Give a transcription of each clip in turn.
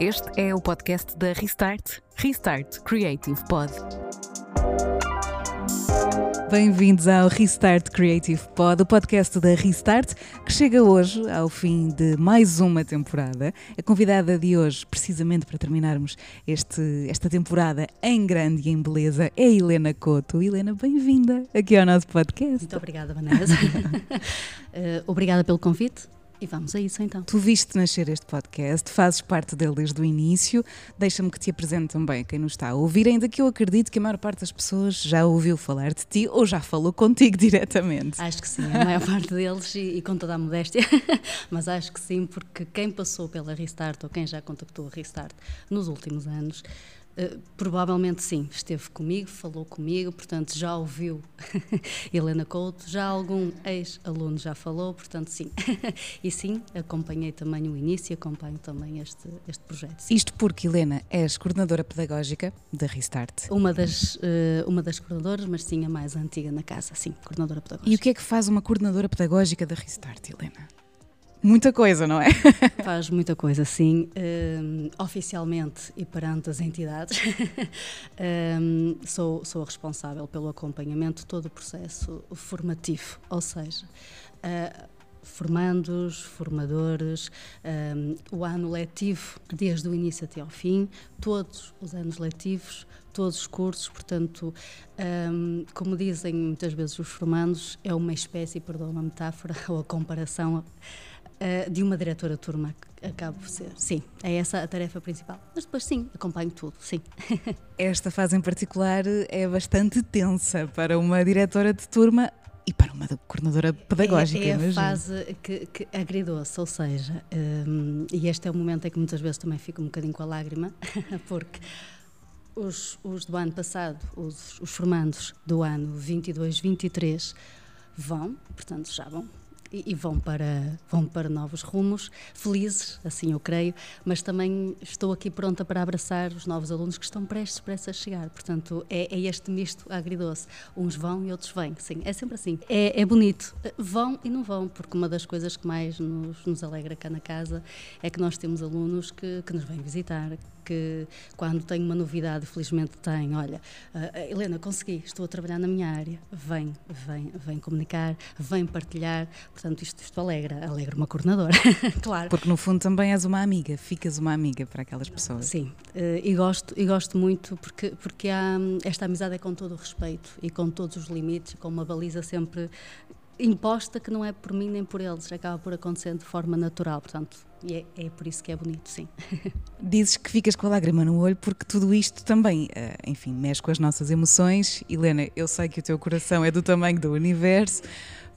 Este é o podcast da Restart, Restart Creative Pod. Bem-vindos ao Restart Creative Pod, o podcast da Restart, que chega hoje ao fim de mais uma temporada. A convidada de hoje, precisamente para terminarmos este, esta temporada em grande e em beleza, é Helena Couto. Helena, bem-vinda aqui ao nosso podcast. Muito obrigada, Vanessa. uh, obrigada pelo convite. E vamos a isso então. Tu viste nascer este podcast, fazes parte dele desde o início. Deixa-me que te apresente também quem nos está a ouvir, ainda que eu acredito que a maior parte das pessoas já ouviu falar de ti ou já falou contigo diretamente. Acho que sim, a maior parte deles, e, e com toda a modéstia, mas acho que sim, porque quem passou pela Restart ou quem já contactou a Restart nos últimos anos eh, provavelmente sim, esteve comigo, falou comigo, portanto já ouviu Helena Couto, já algum ex-aluno já falou, portanto sim. e sim, acompanhei também o início e acompanho também este, este projeto. Sim. Isto porque, Helena, és coordenadora pedagógica da Restart. Uma das, uh, uma das coordenadoras, mas sim a mais antiga na casa, sim, coordenadora pedagógica. E o que é que faz uma coordenadora pedagógica da Restart, Helena? Muita coisa, não é? Faz muita coisa, sim. Um, oficialmente e perante as entidades, um, sou, sou responsável pelo acompanhamento de todo o processo formativo, ou seja, uh, formandos, formadores, um, o ano letivo, desde o início até ao fim, todos os anos letivos, todos os cursos, portanto, um, como dizem muitas vezes os formandos, é uma espécie, perdão a metáfora ou a comparação uh, de uma diretora de turma, acabo por ser. Sim, é essa a tarefa principal. Mas depois, sim, acompanho tudo, sim. Esta fase em particular é bastante tensa para uma diretora de turma e para uma coordenadora pedagógica. É, é a fase que, que agridou-se, ou seja, um, e este é o momento em que muitas vezes também fico um bocadinho com a lágrima, porque os, os do ano passado, os, os formandos do ano 22-23, vão, portanto já vão e, vão para, vão para novos rumos, felizes, assim eu creio, mas também estou aqui pronta para abraçar os novos alunos que estão prestes, prestes a chegar. Portanto, é, é este misto agridoce. Uns vão e outros vêm. Sim, é sempre assim. É, é bonito. Vão e não vão, porque uma das coisas que mais nos, nos alegra cá na casa é que nós temos alunos que, que nos vêm visitar, que quando tem uma novidade, felizmente tem, olha, uh, Helena, consegui, estou a trabalhar na minha área, vem, vem, vem comunicar, vem partilhar, portanto isto, isto alegra, alegra uma coordenadora, claro. Porque no fundo também és uma amiga, ficas uma amiga para aquelas pessoas. Sim, uh, e gosto, e gosto muito porque, porque há, esta amizade é com todo o respeito e com todos os limites, com uma baliza sempre imposta que não é por mim nem por eles, acaba por acontecer de forma natural, portanto, é, é por isso que é bonito, sim. Dizes que ficas com a lágrima no olho porque tudo isto também, eh, enfim, mexe com as nossas emoções. Helena, eu sei que o teu coração é do tamanho do universo,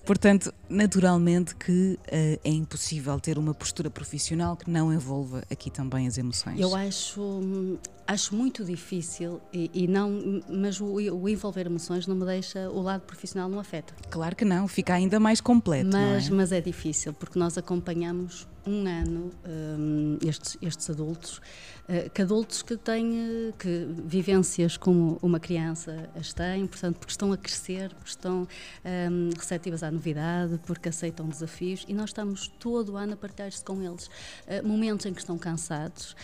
Portanto, naturalmente que uh, é impossível ter uma postura profissional que não envolva aqui também as emoções. Eu acho, acho muito difícil e, e não, mas o, o, envolver emoções não me deixa, o lado profissional não afeta. Claro que não, fica ainda mais completo. Mas, é? mas é difícil porque nós acompanhamos um ano um, estes, estes adultos, uh, que adultos que têm que vivências como uma criança as têm, portanto, porque estão a crescer, porque estão um, receptivas à novidade, porque aceitam desafios e nós estamos todo o ano a partilhar isto com eles. Uh, momentos em que estão cansados.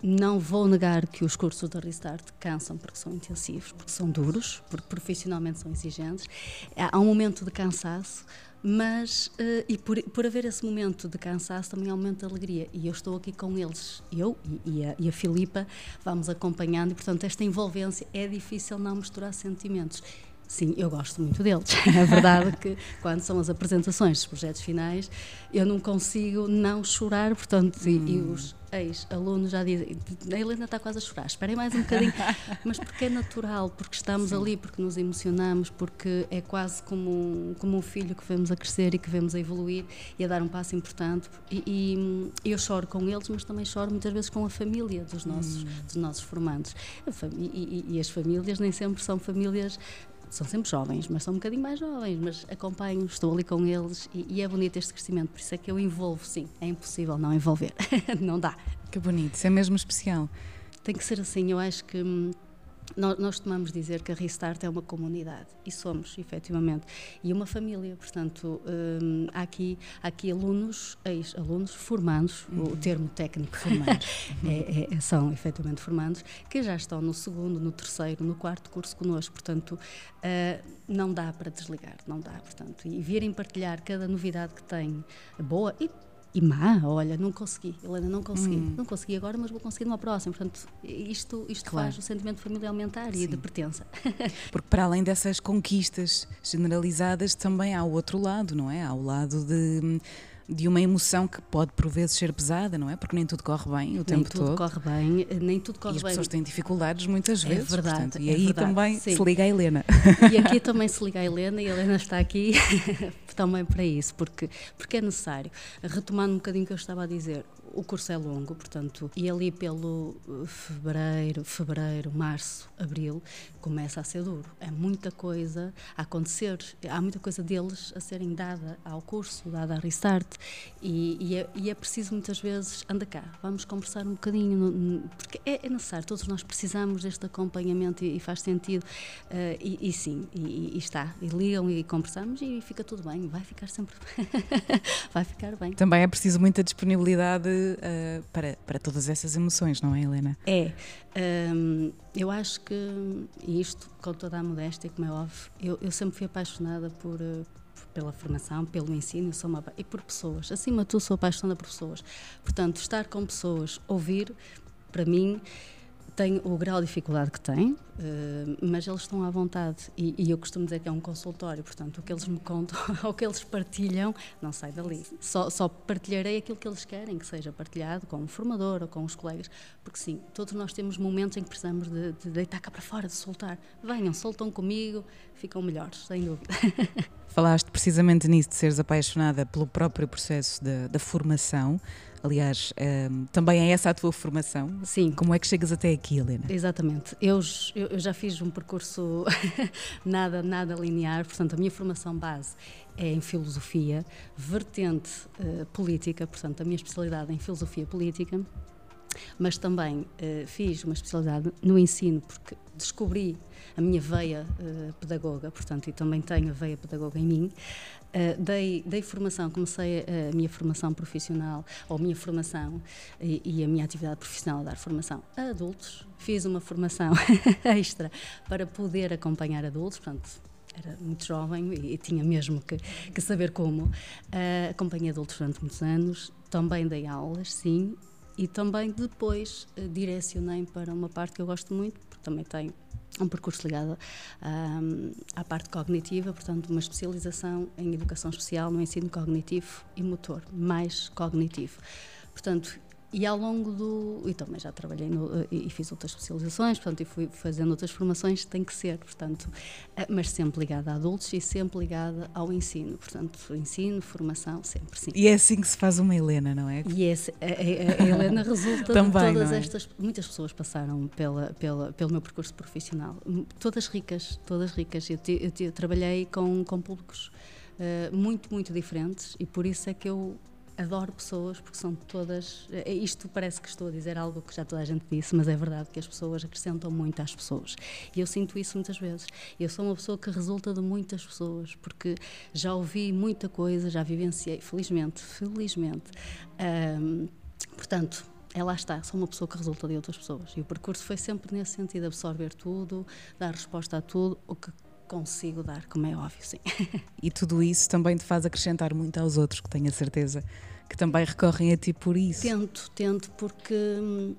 Não vou negar que os cursos da Restart cansam porque são intensivos, porque são duros, porque profissionalmente são exigentes. Há um momento de cansaço, mas uh, e por, por haver esse momento de cansaço também aumenta a alegria e eu estou aqui com eles eu e, e, a, e a Filipa vamos acompanhando e portanto esta envolvência é difícil não misturar sentimentos Sim, eu gosto muito deles. É verdade que quando são as apresentações dos projetos finais, eu não consigo não chorar, portanto, hum. e, e, hum. os ex-alunos já dizem, a Helena está quase a chorar, esperem mais um bocadinho, mas porque é natural, porque estamos Sim. ali, porque nos emocionamos, porque é quase como um, como um filho que vemos a crescer e que vemos a evoluir e a dar um passo importante. E, e eu choro com eles, mas também choro muitas vezes com a família dos nossos, hum. dos nossos formandos. E, e, as famílias nem sempre são famílias são sempre jovens, mas são um bocadinho mais jovens, mas acompanho, estou ali com eles e, e, é bonito este crescimento, por isso é que eu envolvo, sim, é impossível não envolver, não dá. Que bonito, isso é mesmo especial. Tem que ser assim, eu acho que hum, nós, nós tomamos dizer que a Restart é uma comunidade e somos, efetivamente, e uma família. Portanto, hum, há, aqui, há aqui alunos, ex-alunos, formandos, uhum. o termo técnico formandos é, é, são efetivamente formandos, que já estão no segundo, no terceiro, no quarto curso connosco. Portanto, uh, não dá para desligar, não dá. Portanto, e virem partilhar cada novidade que tem, boa e e má, olha, não consegui, Helena, não consegui, hum. não consegui agora, mas vou conseguir numa próxima. Portanto, isto, isto claro. faz o sentimento de família aumentar Sim. e de pertença. Porque para além dessas conquistas generalizadas, também há o outro lado, não é? Há o lado de de uma emoção que pode por vezes ser pesada, não é? Porque nem tudo corre bem o tempo todo. Nem tudo corre bem, nem tudo corre bem. E as pessoas têm dificuldades muitas é vezes. É verdade. Portanto, e é aí verdade, também sim. se liga a Helena. E aqui também se liga a Helena e a Helena está aqui também para isso, porque, porque é necessário. Retomando um bocadinho o que eu estava a dizer, o curso é longo, portanto, e ali pelo eh, fevereiro, fevereiro, março, abril, começa a ser duro. É muita coisa a acontecer, há muita coisa deles a serem dada ao curso, dada a restart, e, e, é, e é, preciso muitas vezes, anda cá, vamos conversar um bocadinho, porque é, é necessário, todos nós precisamos deste acompanhamento e, e faz sentido, uh, e, sim, e, está, e ligam e conversamos e fica tudo bem, vai ficar sempre, vai ficar bem. Também é preciso muita disponibilidade uh, para, para todas essas emoções, não é, Helena? É. Um, eu acho que, e isto com toda a modéstia, como é óbvio, eu, eu sempre fui apaixonada por, uh, pela formação, pelo ensino sou uma, e por pessoas. Acima de tudo, sou apaixonada por pessoas. Portanto, estar com pessoas, ouvir, para mim, tem o grau de dificuldade que tem, Uh, mas eles estão à vontade e, e, eu costumo dizer que é um consultório, portanto, o que eles me contam, o que eles partilham, não sai dali. Só, só, partilharei aquilo que eles querem que seja partilhado com o formador ou com os colegas, porque sim, todos nós temos momentos em que precisamos de, de deitar cá para fora, de soltar. Venham, soltam comigo, ficam melhores, sem dúvida. Falaste precisamente nisso, de seres apaixonada pelo próprio processo da formação. Aliás, um, ehm, também é essa a tua formação? Sim. Como é que chegas até aqui, Helena? Exatamente. Eu, eu, eu já fiz um percurso nada, nada linear, portanto, a minha formação base é em filosofia, vertente uh, política, portanto, a minha especialidade é em filosofia política, mas também uh, fiz uma especialidade no ensino, porque descobri a minha veia uh, pedagoga, portanto, e também tenho a veia pedagoga em mim. Uh, dei, dei formação, comecei a, minha formação profissional, ou a minha formação e, e, a minha atividade profissional a dar formação a adultos. Fiz uma formação extra para poder acompanhar adultos, portanto, era muito jovem e, e tinha mesmo que, que saber como. Uh, acompanhei adultos durante muitos anos, também dei aulas, sim, e também depois uh, direcionei para uma parte que eu gosto muito, porque também tenho um percurso ligado um, à parte cognitiva, portanto, uma especialização em educação especial no ensino cognitivo e motor, mais cognitivo. Portanto, e ao longo do. E também já trabalhei no, eh, e fiz outras especializações, portanto, e fui fazendo outras formações, tem que ser, portanto, eh, mas sempre ligada a adultos e sempre ligada ao ensino, portanto, ensino, formação, sempre sim. E é assim que se faz uma Helena, não é? E esse, a, a, a, Helena resulta também, de todas é? estas. Muitas pessoas passaram pela, pela, pelo meu percurso profissional, todas ricas, todas ricas. Eu, te, eu, te, eu trabalhei com, com públicos. Uh, muito, muito diferentes e por isso é que eu adoro pessoas porque são todas. É, isto parece que estou a dizer algo que já toda a gente disse, mas é verdade que as pessoas acrescentam muito às pessoas. E eu sinto isso muitas vezes. Eu sou uma pessoa que resulta de muitas pessoas, porque já ouvi muita coisa, já vivenciei, felizmente, felizmente. Portanto, é lá está, sou uma pessoa que resulta de outras pessoas. E o percurso foi sempre nesse sentido: absorver tudo, dar resposta a tudo, o que consigo dar, como é óbvio, sim. E tudo isso também te faz acrescentar muito aos outros, que tenho a certeza que também recorrem a ti por isso. Tento, tento, porque hum,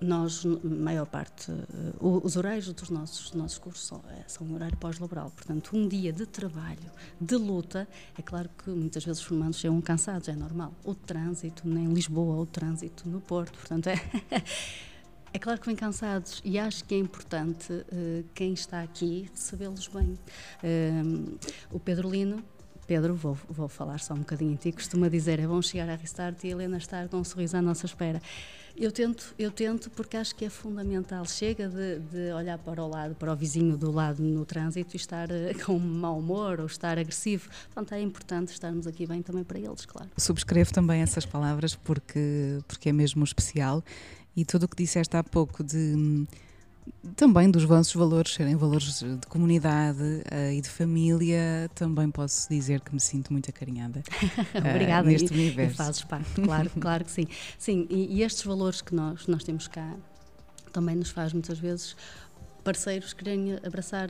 nós, maior parte, uh, os horários dos nossos, dos nossos cursos são, é, são um horário pós-laboral. Portanto, um dia de trabalho, de luta, é claro que muitas vezes os formandos chegam cansados, é normal. O trânsito em Lisboa, o trânsito no Porto, portanto, é. É claro que vêm cansados e acho que é importante uh, quem está aqui recebê-los bem. Uh, o Pedro Lino, Pedro, vou, vou falar só um bocadinho em ti, costuma dizer é bom chegar a Restart e a Helena estar com um sorriso à nossa espera. Eu tento, eu tento porque acho que é fundamental. Chega de, de olhar para o lado, para o vizinho do lado no trânsito e estar uh, com mau humor ou estar agressivo. Portanto, é importante estarmos aqui bem também para eles, claro. Subscrevo também essas palavras porque, porque é mesmo especial e tudo o que disseste há pouco de também dos vossos valores serem valores de comunidade uh, e de família, também posso dizer que me sinto muito acarinhada. Obrigada, uh, neste e, universo. E fazes parte, claro, claro que sim. Sim, e, e estes valores que nós, nós temos cá também nos faz muitas vezes parceiros querem abraçar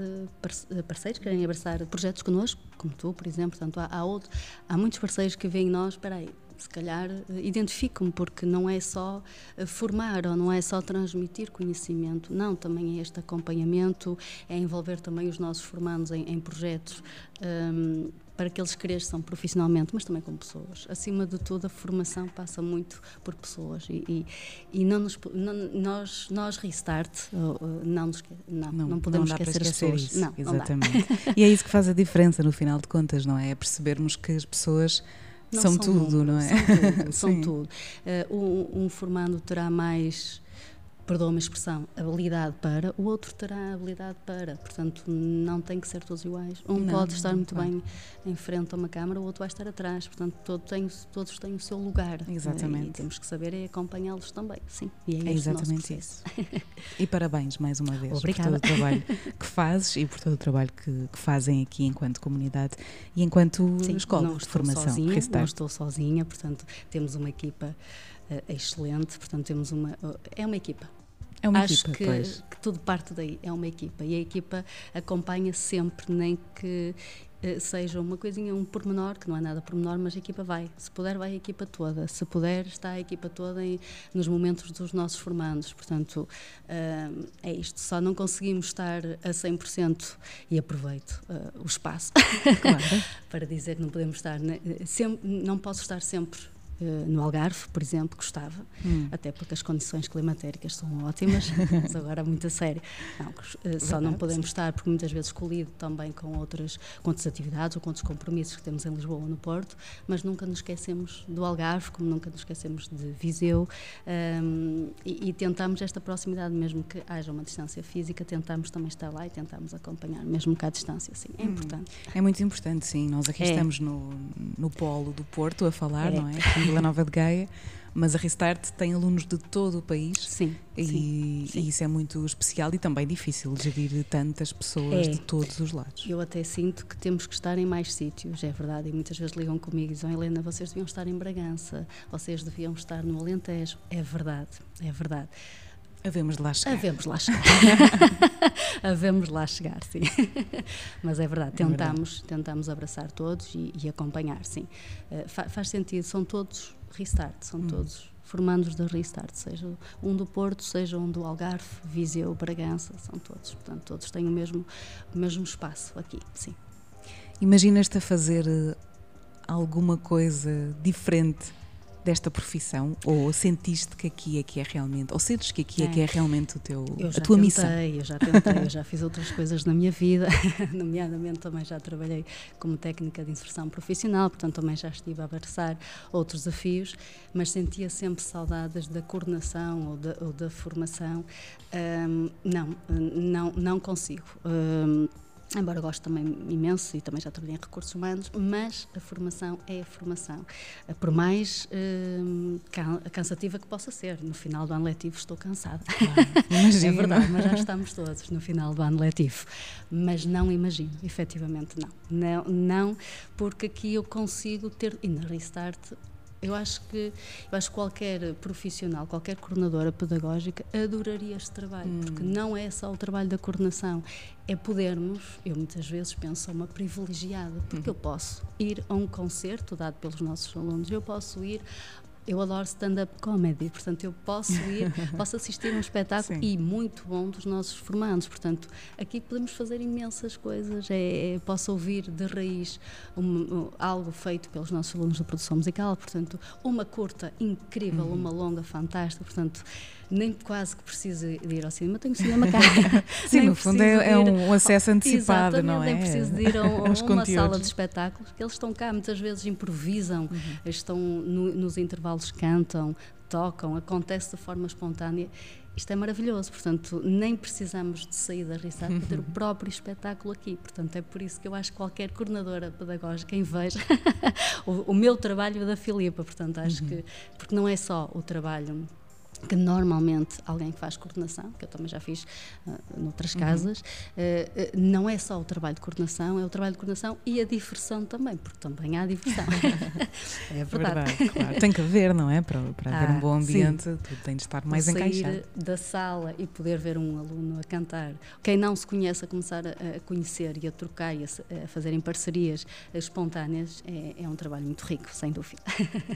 parceiros querem abraçar projetos connosco, como tu, por exemplo. Portanto, há, há, outro, há muitos parceiros que veem em nós, espera aí, se calhar eh, identificam-me, porque não é só eh, formar ou não é só transmitir conhecimento, não, também é este acompanhamento, é envolver também os nossos formandos em, em projetos. Um, para que eles cresçam profissionalmente, mas também como pessoas. Acima de tudo, a formação passa muito por pessoas e, e, e não nos, não, nós, nós Restart, não, nos, não, não, não podemos não esquecer, esquecer, as pessoas. Isso, não, exatamente. e é isso que faz a diferença no final de contas, não é? É percebermos que as pessoas não são, são tudo, não é? São tudo. são tudo. Uh, um, um, formando terá mais perdoa-me a expressão, habilidade para, o outro terá habilidade para. Portanto, não tem que ser todos iguais. Um não, pode estar muito bem em frente a uma câmara, o outro vai estar atrás. Portanto, todo tem, todos têm o seu lugar. Exatamente. E temos que saber é acompanhá-los também. Sim, e é, é exatamente isso. e parabéns mais uma vez Obrigada. por todo o trabalho que fazes e por todo o trabalho que, que fazem aqui enquanto comunidade e enquanto Sim, escola não de formação. Sozinha, não estou sozinha, portanto, temos uma equipa uh, excelente, portanto, temos uma. Uh, é uma equipa. É uma Acho equipa, que, pois. que tudo parte daí, é uma equipa. E a equipa acompanha sempre, nem que uh, seja uma coisinha, um pormenor, que não é nada pormenor, mas a equipa vai. Se puder, vai a equipa toda. Se puder, está a equipa toda em, nos momentos dos nossos formandos. Portanto, uh, é isto. Só não conseguimos estar a 100% e aproveito uh, o espaço claro. para dizer que não podemos estar. Sempre, não posso estar sempre no Algarve, por exemplo, gostava, hum. até porque as condições climatéricas são ótimas, mas agora muito a sério. Não, uh, só não podemos estar, porque muitas vezes colhido também com outras, com outras atividades ou com outros compromissos que temos em Lisboa ou no Porto, mas nunca nos esquecemos do Algarve, como nunca nos esquecemos de Viseu, um, ehm, e, e, tentamos esta proximidade, mesmo que haja uma distância física, tentamos também estar lá e tentamos acompanhar, mesmo que à distância, sim, é hum. importante. É muito importante, sim. Nós aqui é. estamos no, no polo do Porto a falar, é. não é? Vila Nova de Gaia, mas a Restart tem alunos de todo o país sim, e, sim, sim. e isso é muito especial e também difícil gerir tantas pessoas é. de todos os lados. Eu até sinto que temos que estar em mais sítios, é verdade, e muitas vezes ligam comigo e dizem, Helena, vocês deviam estar em Bragança, vocês deviam estar no Alentejo. É verdade, é verdade. Havemos de lá chegar. Havemos lá chegar. Havemos lá chegar, sim. Mas é verdade, tentamos, é verdade. tentamos abraçar todos e, e acompanhar, sim. Uh, fa faz sentido, são todos Restart, são hum. todos formandos da Restart, seja um do Porto, seja um do Algarve, Viseu, Bragança, são todos. Portanto, todos têm o mesmo, o mesmo espaço aqui, sim. Imaginas-te a fazer eh, alguma coisa diferente desta profissão ou sentiste que aqui é que é realmente, ou sentes que aqui é, é que é realmente o teu, a tua tentei, missão? Eu já tentei, eu já fiz outras coisas na minha vida, nomeadamente também já trabalhei como técnica de inserção profissional, portanto também já estive a abraçar outros desafios, mas sentia sempre saudades da coordenação ou da, ou da formação. Um, não, não, não consigo. Um, embora goste também imenso e também já trabalhei em recursos humanos, mas a formação é a formação. Eh, por mais uh, cansativa que possa ser, no final do ano letivo estou cansada. Claro, é verdade, mas já estamos todos no final do ano letivo. Mas não imagino, efetivamente não. Não, não porque aqui eu consigo ter, e na Restart eu acho que eu acho que qualquer profissional, qualquer coordenadora pedagógica adoraria este trabalho, hum. porque não é só o trabalho da coordenação, é podermos, eu muitas vezes penso, sou uma privilegiada, porque hum. eu posso ir a um concerto dado pelos nossos alunos, eu posso ir eu adoro stand-up comedy, portanto eu posso ir, posso assistir a um espetáculo Sim. e muito bom dos nossos formandos, portanto aqui podemos fazer imensas coisas, é, é posso ouvir de raiz um, algo feito pelos nossos alunos de produção musical, portanto uma curta incrível, uhum. uma longa fantástica, portanto nem quase que preciso de ir ao cinema, tenho cinema cá. Sim, no fundo é, é, um acesso antecipado, não é? Nem preciso de ir a, a uma conteúdos. sala de espetáculos, que eles estão cá, muitas vezes improvisam, uhum. estão no, nos intervalos, cantam, tocam, acontece de forma espontânea. Isto é maravilhoso, portanto, nem precisamos de sair da Rissar para ter o próprio espetáculo aqui. Portanto, é por isso que eu acho que qualquer coordenadora pedagógica inveja o, o meu trabalho da Filipa. Portanto, acho uhum. que, porque não é só o trabalho que normalmente alguém que faz coordenação, que eu também já fiz uh, noutras uhum. casas, uh, uh, não é só o trabalho de coordenação, é o trabalho de coordenação e a diversão também, porque também há diversão. é verdade. verdade claro. Tem que haver, não é? Para, para ah, haver um bom ambiente, sim. tudo tem de estar mais sair encaixado. da sala e poder ver um aluno a cantar, quem não se conhece a começar a, a conhecer e a trocar e a, a fazerem parcerias espontâneas, é, é, um trabalho muito rico, sem dúvida.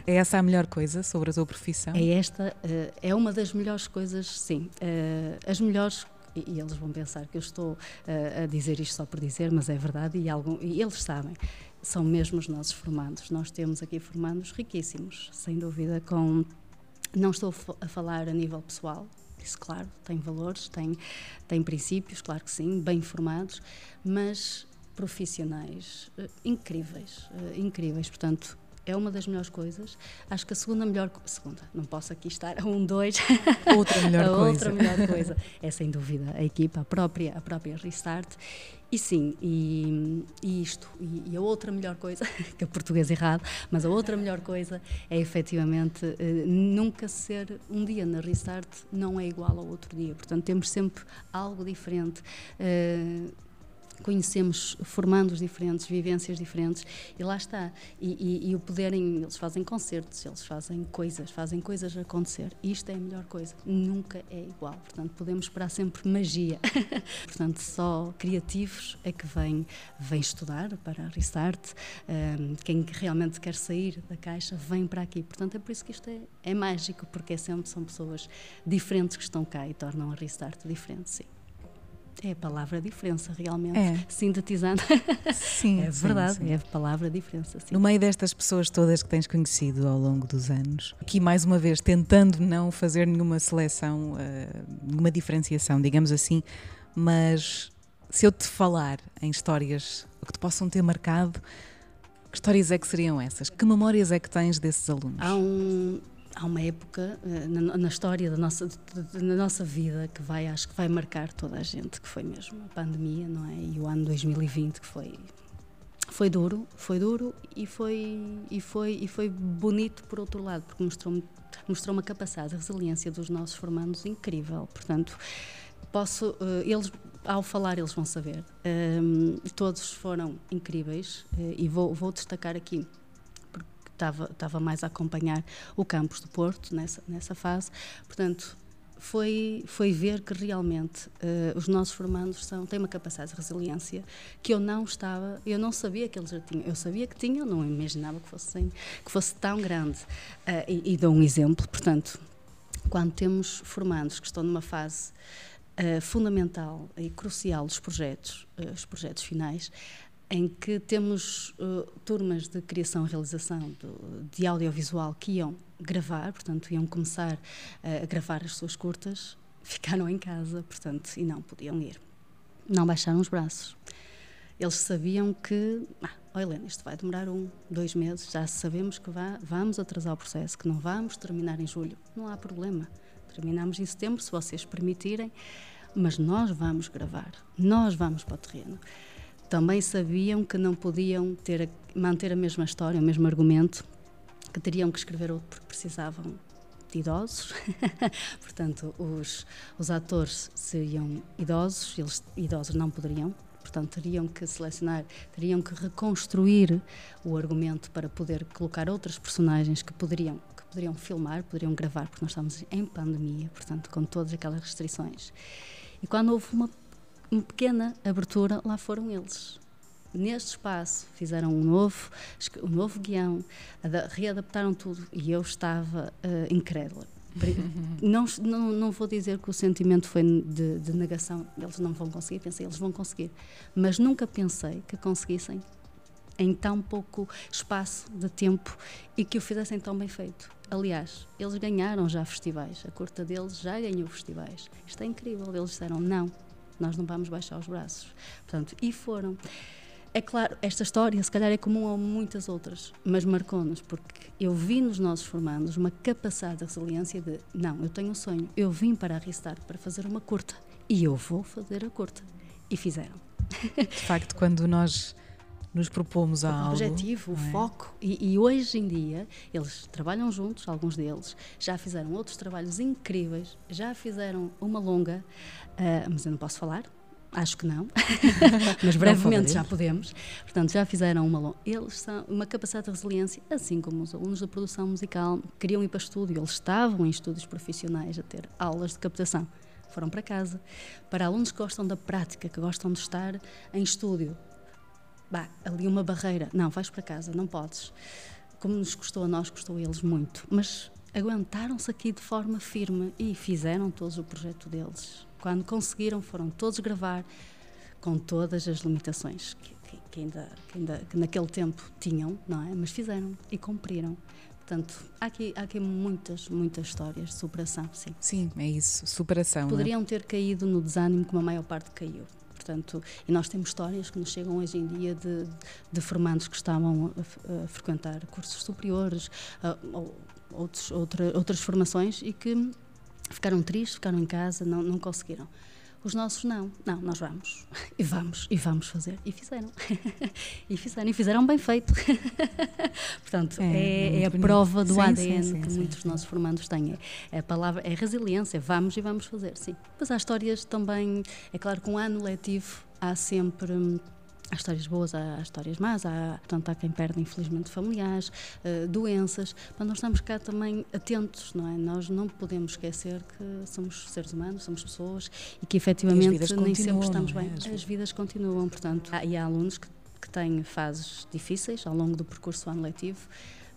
É essa a melhor coisa sobre a tua profissão? É esta, é uma das melhores coisas, sim. Uh, as melhores e, eles vão pensar que eu estou uh, a dizer isto só por dizer, mas é verdade e, algum, e eles sabem. São mesmo os nossos formandos. Nós temos aqui formandos riquíssimos, sem dúvida, com. Não estou a falar a nível pessoal, isso, claro, tem valores, tem, tem princípios, claro que sim, bem formados, mas profissionais uh, incríveis, incríveis. Portanto, é uma das melhores coisas. Acho que a segunda melhor segunda, não posso aqui estar a um dois. Outra melhor a coisa. Outra melhor coisa é sem dúvida a equipa, a própria a própria Restart. E sim, e, e isto, e, e, a outra melhor coisa, que é português errado, mas a outra melhor coisa é efetivamente eh, nunca ser um dia na Restart não é igual ao outro dia. Portanto, temos sempre algo diferente. Eh, conhecemos formandos diferentes, vivências diferentes e lá está. E, e, e, o poderem, eles fazem concertos, eles fazem coisas, fazem coisas acontecer. E isto é a melhor coisa, nunca é igual. Portanto, podemos esperar sempre magia. Portanto, só criativos é que vêm, vêm estudar para a Restart. Um, quem realmente quer sair da caixa vem para aqui. Portanto, é por isso que isto é, é mágico, porque é sempre são pessoas diferentes que estão cá e tornam a Restart diferente, sim. É a palavra diferença, realmente. É. Sintetizando. Sim. é verdade, sim, sim. é a palavra diferença. Sim. No meio destas pessoas todas que tens conhecido ao longo dos anos, aqui mais uma vez tentando não fazer nenhuma seleção, uh, nenhuma diferenciação, digamos assim, mas se eu te falar em histórias que te possam ter marcado, que histórias é que seriam essas? Que memórias é que tens desses alunos? Há um, há uma época uh, na, na, história da nossa, da nossa vida que vai, acho que vai marcar toda a gente, que foi mesmo a pandemia, não é? E o ano 2020 que foi foi duro, foi duro e foi e foi e foi bonito por outro lado, porque mostrou mostrou uma capacidade de resiliência dos nossos formandos incrível. Portanto, posso uh, eles ao falar eles vão saber. Um, todos foram incríveis uh, e vou, vou destacar aqui estava, estava mais a acompanhar o campus do Porto nessa, nessa fase. Portanto, foi, foi ver que realmente uh, os nossos formandos são, têm uma capacidade de resiliência que eu não estava, eu não sabia que eles já tinham. Eu sabia que tinham, não imaginava que fosse, que fosse tão grande. Uh, e, e dou um exemplo, portanto, quando temos formandos que estão numa fase uh, fundamental e crucial dos projetos, os projetos finais, em que temos uh, turmas de criação e realização do, de audiovisual que iam gravar, portanto, iam começar uh, a gravar as suas curtas, ficaram em casa, portanto, e não podiam ir. Não baixaram os braços. Eles sabiam que, ah, oh Helena, isto vai demorar um, dois meses, já sabemos que vá, vamos atrasar o processo, que não vamos terminar em julho. Não há problema. Terminamos em setembro, se vocês permitirem, mas nós vamos gravar, nós vamos para o terreno também sabiam que não podiam ter, manter a mesma história, o mesmo argumento, que teriam que escrever outro porque precisavam de idosos. portanto, os, os atores seriam idosos, eles idosos não poderiam. Portanto, teriam que selecionar, teriam que reconstruir o argumento para poder colocar outras personagens que poderiam poderiam filmar, poderiam gravar, porque nós estamos em pandemia, portanto, com todas aquelas restrições. E quando houve uma uma pequena abertura, lá foram eles. Neste espaço fizeram um novo, um novo guião, readaptaram tudo e eu estava uh, incrédula. Não, não, não vou dizer que o sentimento foi de, de, negação, eles não vão conseguir, pensei, eles vão conseguir. Mas nunca pensei que conseguissem em tão pouco espaço de tempo e que o fizessem tão bem feito. Aliás, eles ganharam já festivais, a curta deles já ganhou festivais. Isto é incrível. Eles disseram: não, nós não vamos baixar os braços. Portanto, e foram. É claro, esta história se calhar é comum a muitas outras, mas marcou-nos porque eu vi nos nossos formandos uma capacidade de resiliência de não, eu tenho um sonho, eu vim para arriscar para fazer uma curta e eu vou fazer a curta. E fizeram. De facto, quando nós nos propomos a o algo. objetivo, o é? foco. E, e, hoje em dia eles trabalham juntos, alguns deles já fizeram outros trabalhos incríveis, já fizeram uma longa, uh, mas eu não posso falar. Acho que não, mas brevemente já podemos. Portanto, já fizeram uma longa. Eles são uma capacidade de resiliência, assim como os alunos da produção musical queriam ir para estúdio, eles estavam em estúdios profissionais a ter aulas de captação foram para casa. Para alunos que gostam da prática, que gostam de estar em estúdio, bah, ali uma barreira. Não, vais para casa, não podes. Como nos custou a nós, custou a eles muito. Mas aguentaram-se aqui de forma firme e fizeram todos o projeto deles. Quando conseguiram, foram todos gravar com todas as limitações que, que, que ainda, que ainda que naquele tempo tinham, não é? Mas fizeram e cumpriram. Portanto, há aqui, há aqui muitas, muitas histórias de superação, sim. Sim, é isso, superação. É? Poderiam ter caído no desânimo como a maior parte caiu. Portanto, e nós temos histórias que nos chegam hoje em dia de, de formandos que estavam a, a frequentar cursos superiores a, ou outros, outra, outras formações e que ficaram tristes, ficaram em casa, não, não conseguiram. Os nossos não, não, nós vamos. E vamos e vamos fazer. E fizeram. E fizeram e fizeram bem feito. Portanto é, é, é a prova do sim, ADN sim, sim, que muitos dos nossos formandos têm. É, a palavra é resiliência, vamos e vamos fazer, sim. Mas há histórias também, é claro que um ano letivo há sempre hum, Há histórias boas, há histórias más, há, portanto, há quem perde, infelizmente, familiares, uh, doenças. Mas nós estamos cá também atentos, não é? Nós não podemos esquecer que somos seres humanos, somos pessoas e que efetivamente nem sempre estamos bem. É? As vidas continuam, portanto. Há, e há alunos que, que têm fases difíceis ao longo do percurso ano letivo,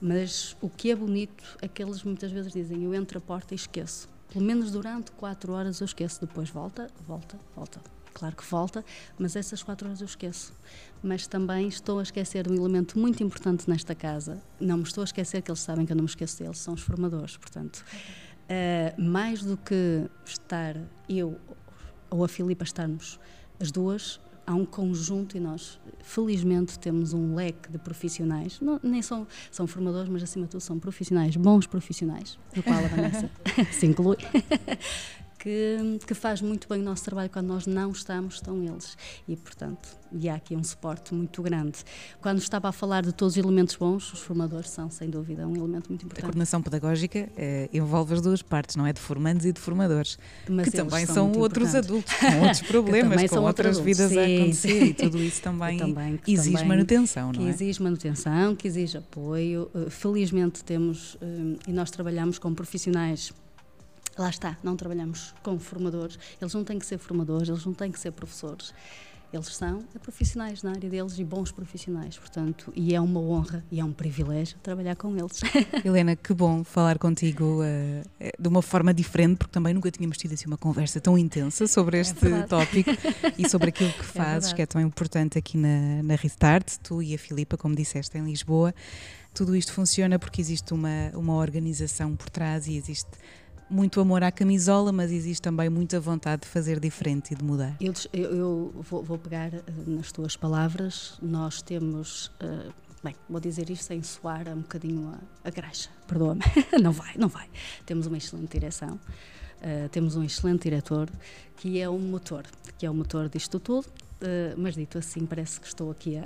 mas o que é bonito é que eles muitas vezes dizem: Eu entro a porta e esqueço. Pelo menos durante quatro horas eu esqueço, depois volta, volta, volta claro que volta, mas essas quatro horas eu esqueço. Mas também estou a esquecer de um elemento muito importante nesta casa. Não me estou a esquecer que eles sabem que eu não me esqueço deles, são os formadores. Portanto, uh, mais do que estar eu ou a Filipa estarmos as duas, há um conjunto e nós, felizmente, temos um leque de profissionais, não, nem são, são formadores, mas acima de tudo são profissionais, bons profissionais, no qual a Vanessa se inclui, que, que faz muito bem o nosso trabalho quando nós não estamos, estão eles. E, portanto, e há aqui um suporte muito grande. Quando estava a falar de todos os elementos bons, os formadores são, sem dúvida, um elemento muito importante. A coordenação pedagógica eh, envolve as duas partes, não é? De formandos e de formadores, Mas que também são, outros adultos, com outros problemas, com outras vidas sim, a acontecer sim. e tudo isso também, também exige também, manutenção, não é? Que exige manutenção, que exige apoio. Eh, felizmente temos, eh, e nós trabalhamos com profissionais Lá está, não trabalhamos com formadores, eles não têm que ser formadores, eles não têm que ser professores. Eles são profissionais na área deles e bons profissionais, portanto, e é uma honra e é um privilégio trabalhar com eles. Helena, que bom falar contigo uh, de uma forma diferente, porque também nunca tínhamos tido assim uma conversa tão intensa sobre é este é tópico e sobre aquilo que é fazes, é que é tão importante aqui na, na Restart, tu e a Filipa, como disseste, em Lisboa. Tudo isto funciona porque existe uma, uma organização por trás e existe muito amor à camisola, mas existe também muita vontade de fazer diferente e de mudar. Eu, eu vou, vou, pegar eh, nas tuas palavras. Nós temos. Uh, bem, vou dizer isto sem soar um bocadinho a, a graxa, perdoa-me. não vai, não vai. Temos uma excelente direção. Uh, temos um excelente diretor que é o motor, que é o motor disto tudo Uh, mas dito assim, parece que estou aqui a.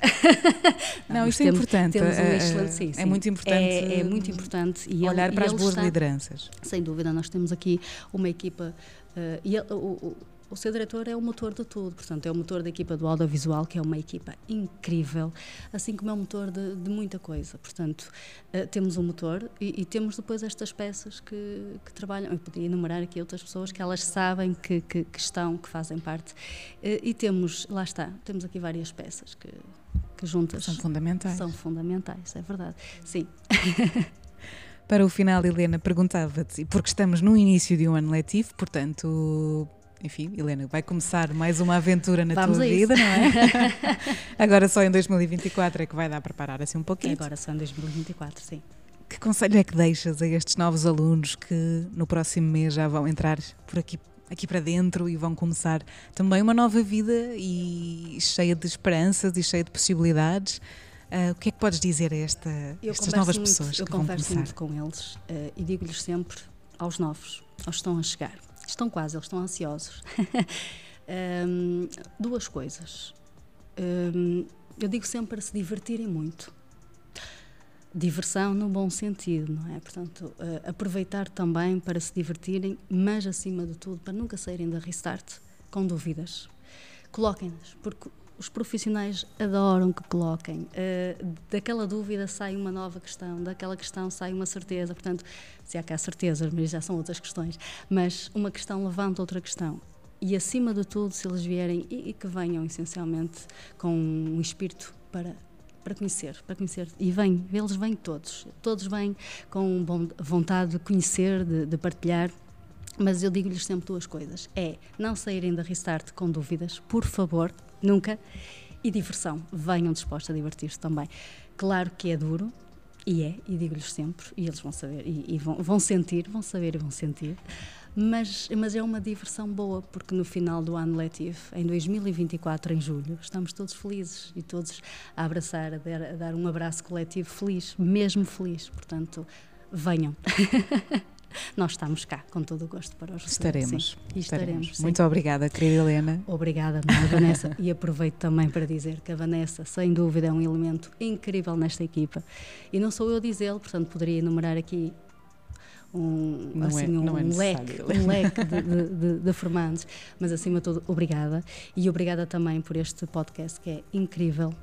não, não isto é importante. Temos um eh, excelente, sim, é sim. muito importante. É, é muito importante. E olhar ele, para as boas está, lideranças. Sem dúvida, nós temos aqui uma equipa. Uh, e ele, o, o seu diretor é o motor de tudo, portanto, é o motor da equipa do audiovisual, que é uma equipa incrível, assim como é o motor de, de muita coisa. Portanto, uh, temos um motor e, e, temos depois estas peças que, que, trabalham. Eu podia enumerar aqui outras pessoas que elas sabem que, que, que estão, que fazem parte. Uh, e temos, lá está, temos aqui várias peças que, que juntas. São fundamentais. São fundamentais, é verdade. Sim. Para o final, Helena, perguntava-te, porque estamos no início de um ano letivo, portanto, enfim, Helena, vai começar mais uma aventura na Vamos tua vida, não é? Agora só em 2024 é que vai dar para parar assim um pouquinho. Agora só em 2024, sim. Que conselho é que deixas a estes novos alunos que no próximo mês já vão entrar por aqui, aqui para dentro e vão começar também uma nova vida e cheia de esperanças e cheia de possibilidades? Uh, o que é que podes dizer a esta, estas novas muito, pessoas que vão começar? Eu converso muito com eles uh, e digo-lhes sempre aos novos, aos que estão a chegar Estão quase, eles estão ansiosos. um, duas coisas. Um, eu digo sempre para se divertirem muito. Diversão no bom sentido, não é? Portanto, uh, aproveitar também para se divertirem, mas acima de tudo, para nunca saírem da restart com dúvidas. Coloquem-nas, porque os profissionais adoram que coloquem. Uh, daquela dúvida sai uma nova questão, daquela questão sai uma certeza. Portanto, se há cá certezas, mas já são outras questões. Mas uma questão levanta outra questão. E acima de tudo, se eles vierem e, e que venham essencialmente com um espírito para para conhecer, para conhecer. E vêm, eles vêm todos, todos vêm com vontade de conhecer, de, de partilhar. Mas eu digo-lhes sempre duas coisas: é não saírem da Restart com dúvidas, por favor, nunca. E diversão, venham dispostos a divertir-se também. Claro que é duro, e é, e digo-lhes sempre, e eles vão saber, e, e vão, vão, sentir, vão saber e vão sentir, mas, mas é uma diversão boa, porque no final do ano letivo, em 2024, em julho, estamos todos felizes e todos a abraçar, a dar, a dar um abraço coletivo feliz, mesmo feliz. Portanto, venham. nós estamos cá com todo o gosto para os receber. Estaremos. Sim, estaremos. estaremos Muito obrigada, querida Helena. Obrigada, Vanessa. e aproveito também para dizer que a Vanessa, sem dúvida, é um elemento incrível nesta equipa. E não sou eu a dizê-lo, portanto, poderia enumerar aqui um, não assim, é, um, é leque, um leque de, de, de, de, formandos, mas acima de tudo, obrigada. E obrigada também por este podcast que é incrível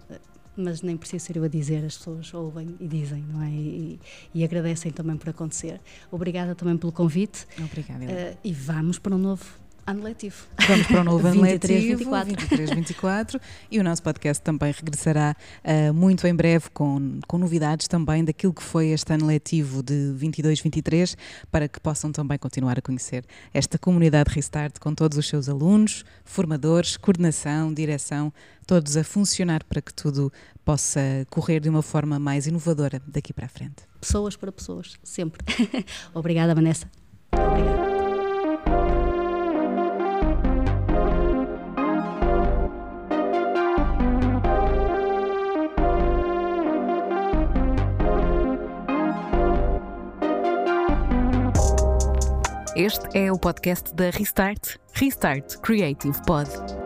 mas nem preciso ser eu a dizer, as pessoas ouvem e dizem, não é? E, e agradecem também por acontecer. Obrigada também pelo convite. Obrigada. Uh, e vamos para um novo ano letivo. Vamos para o novo ano 23, letivo, 24. 23, 24. e o nosso podcast também regressará uh, muito em breve com, com novidades também daquilo que foi este ano letivo de 22, 23, para que possam também continuar a conhecer esta comunidade Restart com todos os seus alunos, formadores, coordenação, direção, todos a funcionar para que tudo possa correr de uma forma mais inovadora daqui para a frente. Pessoas para pessoas, sempre. Obrigada, Vanessa. Obrigada. Este é o podcast da Restart, Restart Creative Pod.